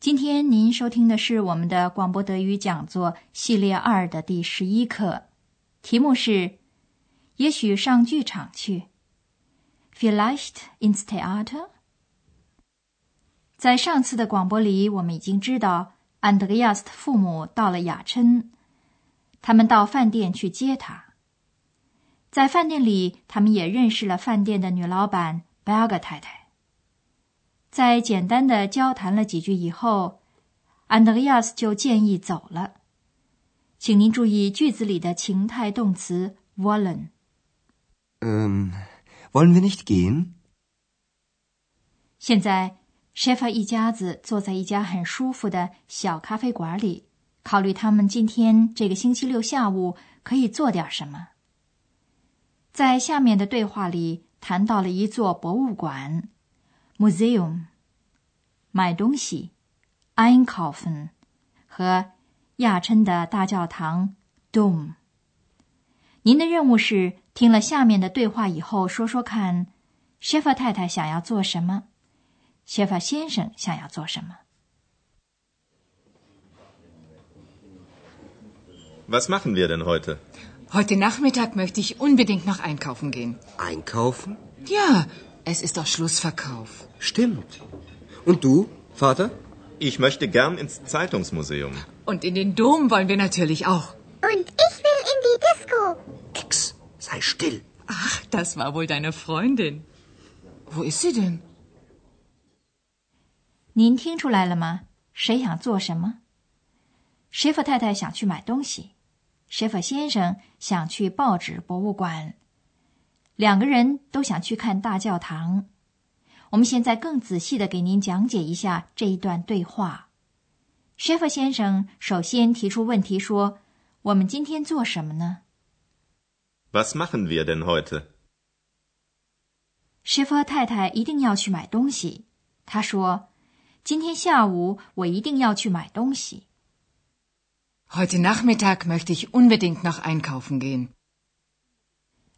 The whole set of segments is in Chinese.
今天您收听的是我们的广播德语讲座系列二的第十一课，题目是“也许上剧场去 ”，vielleicht ins Theater。在上次的广播里，我们已经知道安德烈亚斯的父母到了雅琛，他们到饭店去接他。在饭店里，他们也认识了饭店的女老板贝尔格太太。在简单的交谈了几句以后，安德烈亚斯就建议走了。请您注意句子里的情态动词 wollen。嗯，wollen wir nicht gehen？现在一家子坐在一家很舒服的小咖啡馆里，考虑他们今天这个星期六下午可以做点什么。在下面的对话里，谈到了一座博物馆。Museum，买东西，einkaufen，和亚琛的大教堂，Dom。您的任务是听了下面的对话以后，说说看，谢弗太太想要做什么，谢弗先生想要做什么。Was machen wir denn heute? Heute Nachmittag möchte ich unbedingt noch einkaufen gehen. Einkaufen? Ja. Es ist doch Schlussverkauf. Stimmt. Und du, Vater? Ich möchte gern ins Zeitungsmuseum. Und in den Dom wollen wir natürlich auch. Und ich will in die Disco. Ex, sei still. Ach, das war wohl deine Freundin. Wo ist sie denn? 您听出来了吗？谁想做什么？舍弗太太想去买东西，舍弗先生想去报纸博物馆。 两个人都想去看大教堂。我们现在更仔细的给您讲解一下这一段对话。舍弗先生首先提出问题说：“我们今天做什么呢？”Was machen wir denn heute？舍弗太太一定要去买东西。他说：“今天下午我一定要去买东西。” Heute Nachmittag möchte ich unbedingt noch einkaufen gehen.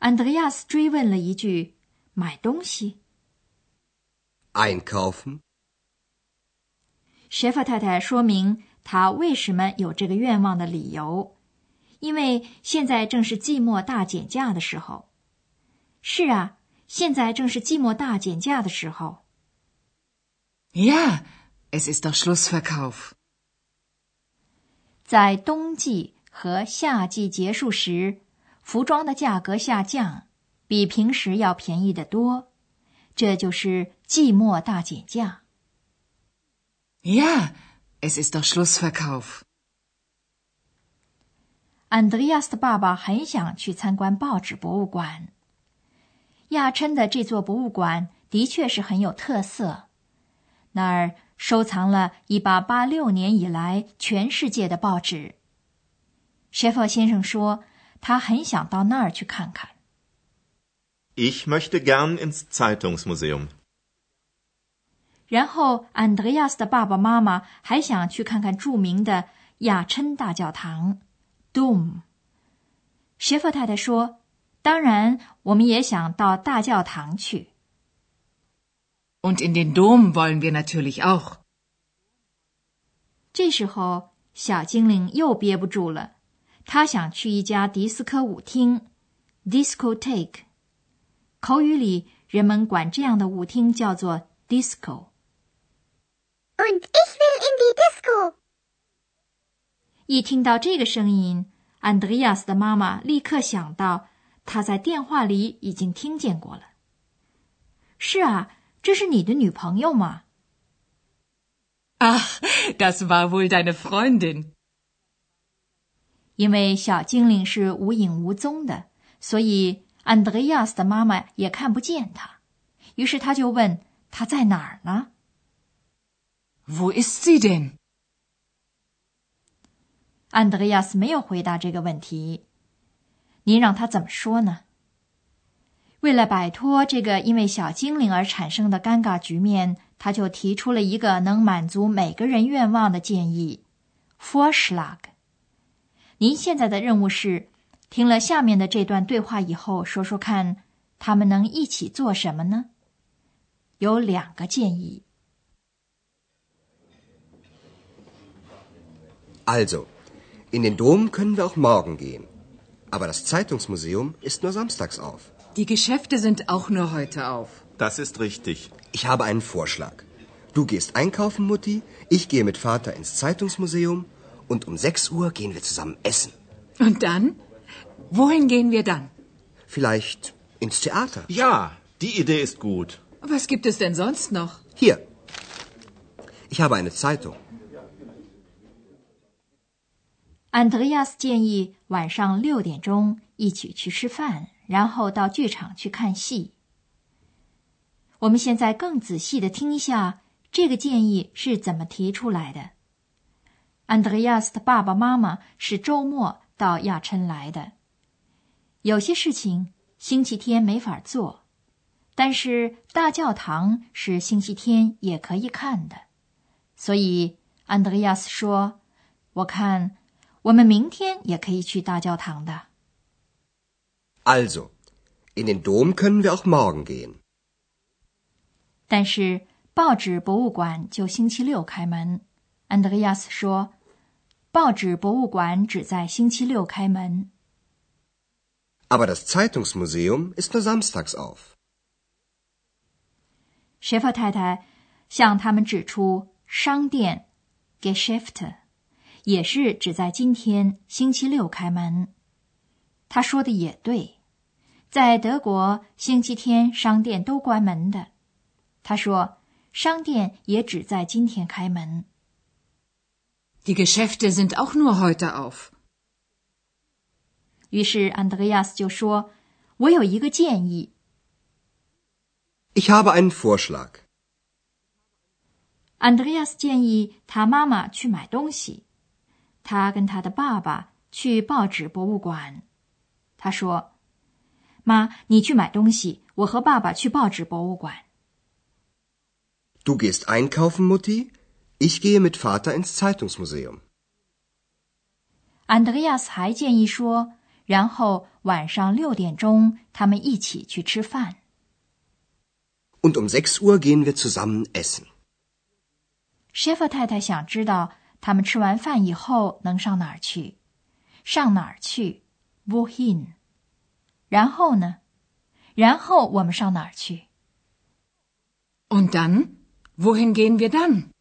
安德烈亚斯追问了一句：“买东西。” Einkaufen。舍弗太太说明她为什么有这个愿望的理由，因为现在正是季末大减价的时候。是啊，现在正是季末大减价的时候。Ja, es ist doch Schlussverkauf。在冬季和夏季结束时。服装的价格下降，比平时要便宜得多，这就是季末大减价。Ja, es ist doch Schlussverkauf。Andreas 的爸爸很想去参观报纸博物馆。亚琛的这座博物馆的确是很有特色，那儿收藏了1886年以来全世界的报纸。舍弗先生说。他很想到那儿去看看。Ich möchte gern ins Zeitungsmuseum。然后，安德烈亚斯的爸爸妈妈还想去看看著名的亚琛大教堂 （Dom）。舍弗太太说：“当然，我们也想到大教堂去。” Und in den Dom wollen wir natürlich auch。这时候，小精灵又憋不住了。他想去一家迪斯科舞厅，discotheque。口语里人们管这样的舞厅叫做 disco。Und ich will in die disco。一听到这个声音，安德烈亚斯的妈妈立刻想到，他在电话里已经听见过了。是啊，这是你的女朋友吗？Ach, das war wohl deine Freundin。因为小精灵是无影无踪的，所以安德烈亚斯的妈妈也看不见他。于是他就问：“他在哪儿呢？”“Wo ist sie denn？” 安德烈亚斯没有回答这个问题。您让他怎么说呢？为了摆脱这个因为小精灵而产生的尴尬局面，他就提出了一个能满足每个人愿望的建议 ——Vorschlag。您现在的任务是，听了下面的这段对话以后，说说看，他们能一起做什么呢？有两个建议。Also, in den Dom können wir auch morgen gehen. Aber das Zeitungsmuseum ist nur samstags auf. Die Geschäfte sind auch nur heute auf. Das ist richtig. Ich habe einen Vorschlag. Du gehst einkaufen, Mutti, ich gehe mit Vater ins Zeitungsmuseum und um 6 Uhr gehen wir zusammen essen. Und dann? Wohin gehen wir dann? Vielleicht ins Theater. Ja, die Idee ist gut. Was gibt es denn sonst noch? Hier. Ich habe eine Zeitung. 安德烈亚斯建议晚上六点钟一起去吃饭，然后到剧场去看戏。我们现在更仔细的听一下这个建议是怎么提出来的。 安德烈亚斯的爸爸妈妈是周末到亚琛来的，有些事情星期天没法做，但是大教堂是星期天也可以看的，所以安德烈亚斯说：“我看。”我们明天也可以去大教堂的。Also, in den Dom können wir auch morgen gehen. 但是报纸博物馆就星期六开门。安德烈亚斯说：“报纸博物馆只在星期六开门。” Aber das Zeitungsmuseum ist nur samstags auf. 舍弗太太向他们指出商店 Geschäfte。也是只在今天星期六开门。他说的也对，在德国星期天商店都关门的。他说，商店也只在今天开门。Die Geschäfte sind auch nur heute auf。于是安德烈亚斯就说：“我有一个建议。” Ich habe einen Vorschlag。安德烈亚斯建议他妈妈去买东西。他跟他的爸爸去报纸博物馆。他说：“妈，你去买东西，我和爸爸去报纸博物馆。” Du gehst einkaufen, Mutti. Ich gehe mit Vater ins Zeitungsmuseum. 安德烈亚斯还建议说，然后晚上六点钟他们一起去吃饭。Und um sechs Uhr gehen wir zusammen essen. 谢弗太太想知道。他们吃完饭以后能上哪儿去？上哪儿去？Wohin？然后呢？然后我们上哪儿去？Und dann? Wohin gehen wir dann？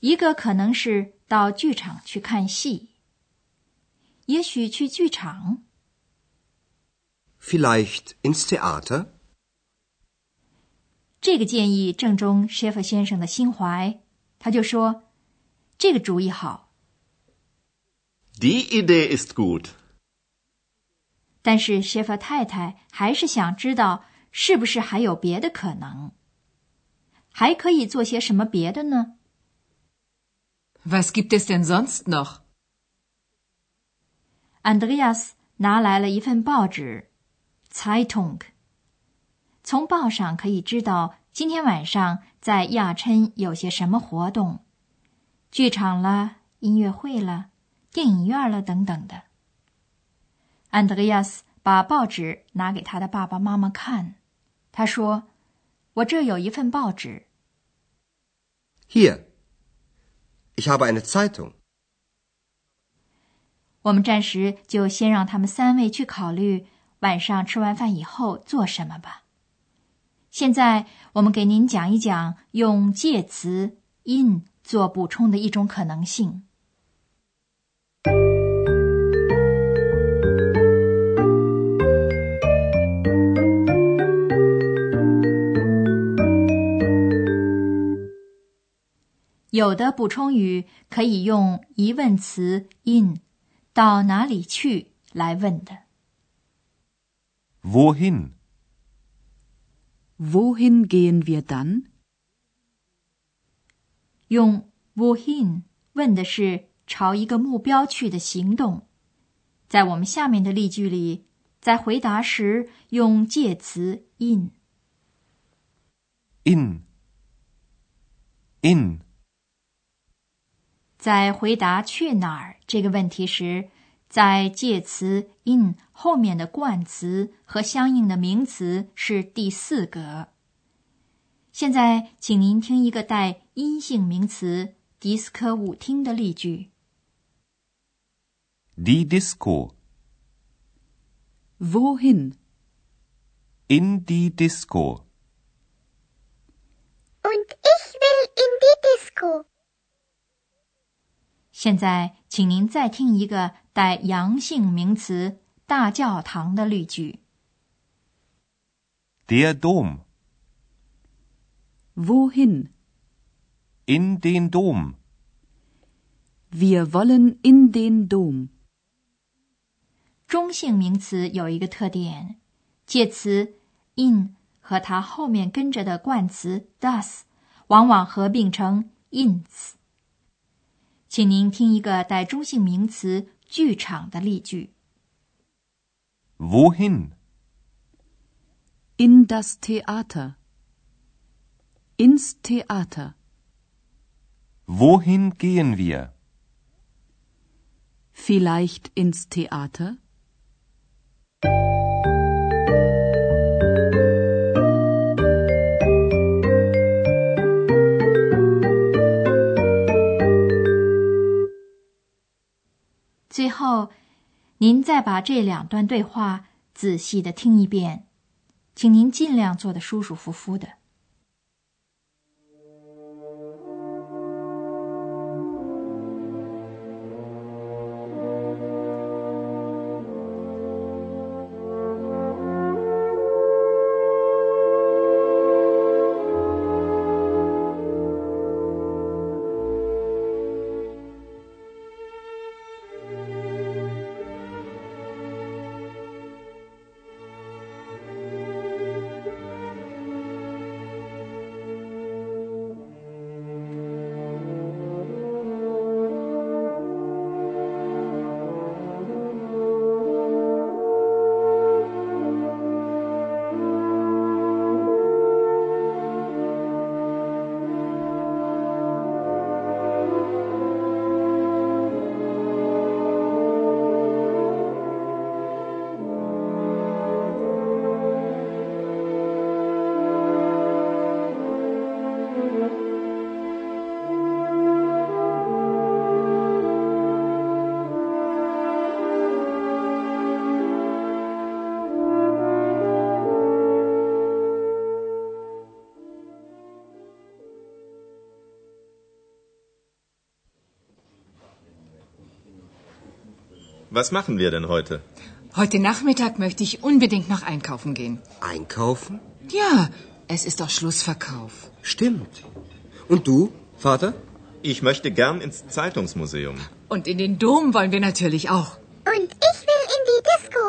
一个可能是到剧场去看戏，也许去剧场。Vielleicht ins Theater。这个建议正中舍弗先生的心怀。他就说：“这个主意好。” Die Idee ist gut。但是谢弗太太还是想知道是不是还有别的可能，还可以做些什么别的呢？Was gibt es denn sonst noch? Andreas 拿来了一份报纸，Zeitung。从报上可以知道。今天晚上在亚琛有些什么活动？剧场了、音乐会了、电影院了等等的。Andreas 把报纸拿给他的爸爸妈妈看，他说：“我这有一份报纸。” Here, ich habe eine Zeitung. 我们暂时就先让他们三位去考虑晚上吃完饭以后做什么吧。现在我们给您讲一讲用介词 in 做补充的一种可能性。有的补充语可以用疑问词 in 到哪里去来问的。Wohin？Wohin gehen wir dann？用 wohin 问的是朝一个目标去的行动。在我们下面的例句里，在回答时用介词 in。in in 在回答去哪儿这个问题时，在介词 in 后面的冠词和相应的名词是第四格。现在，请您听一个带阴性名词迪斯科舞厅的例句。die Disco Wohin? in die Disco Und ich will in die Disco. 现在，请您再听一个带阳性名词“大教堂”的例句。der Dom Wohin? in den Dom Wir wollen in den Dom. 中性名词有一个特点，介词 in 和它后面跟着的冠词 das 往往合并成 ins。请您听一个带中性名词“剧场”的例句。wohin In das Theater. Ins Theater. wohin gehen wir Vielleicht ins Theater? 您再把这两段对话仔细的听一遍，请您尽量坐得舒舒服服的。Was machen wir denn heute? Heute Nachmittag möchte ich unbedingt noch einkaufen gehen. Einkaufen? Ja, es ist doch Schlussverkauf. Stimmt. Und du, Vater? Ich möchte gern ins Zeitungsmuseum. Und in den Dom wollen wir natürlich auch. Und ich will in die Disco.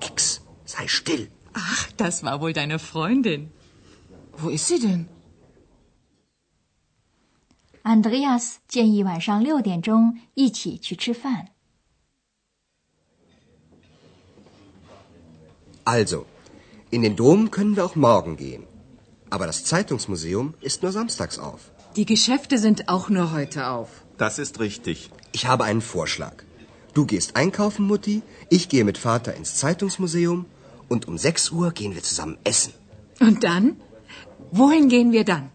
Ex, sei still. Ach, das war wohl deine Freundin. Wo ist sie denn? Andreas 建议晚上六点钟一起去吃饭。 Also, in den Dom können wir auch morgen gehen. Aber das Zeitungsmuseum ist nur samstags auf. Die Geschäfte sind auch nur heute auf. Das ist richtig. Ich habe einen Vorschlag. Du gehst einkaufen, Mutti, ich gehe mit Vater ins Zeitungsmuseum und um 6 Uhr gehen wir zusammen essen. Und dann? Wohin gehen wir dann?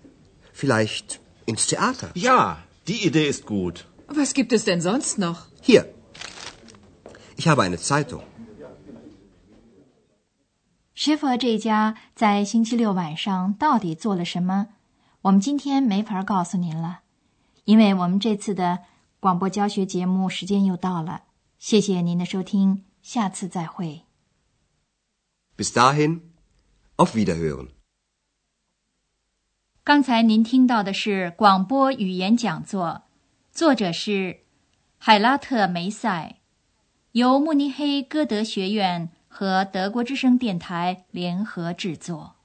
Vielleicht ins Theater. Ja, die Idee ist gut. Was gibt es denn sonst noch? Hier. Ich habe eine Zeitung. 师傅这一家在星期六晚上到底做了什么？我们今天没法告诉您了，因为我们这次的广播教学节目时间又到了。谢谢您的收听，下次再会。Bis dahin, auf Wiederhören. 刚才您听到的是广播语言讲座，作者是海拉特梅塞，由慕尼黑歌德学院和德国之声电台联合制作。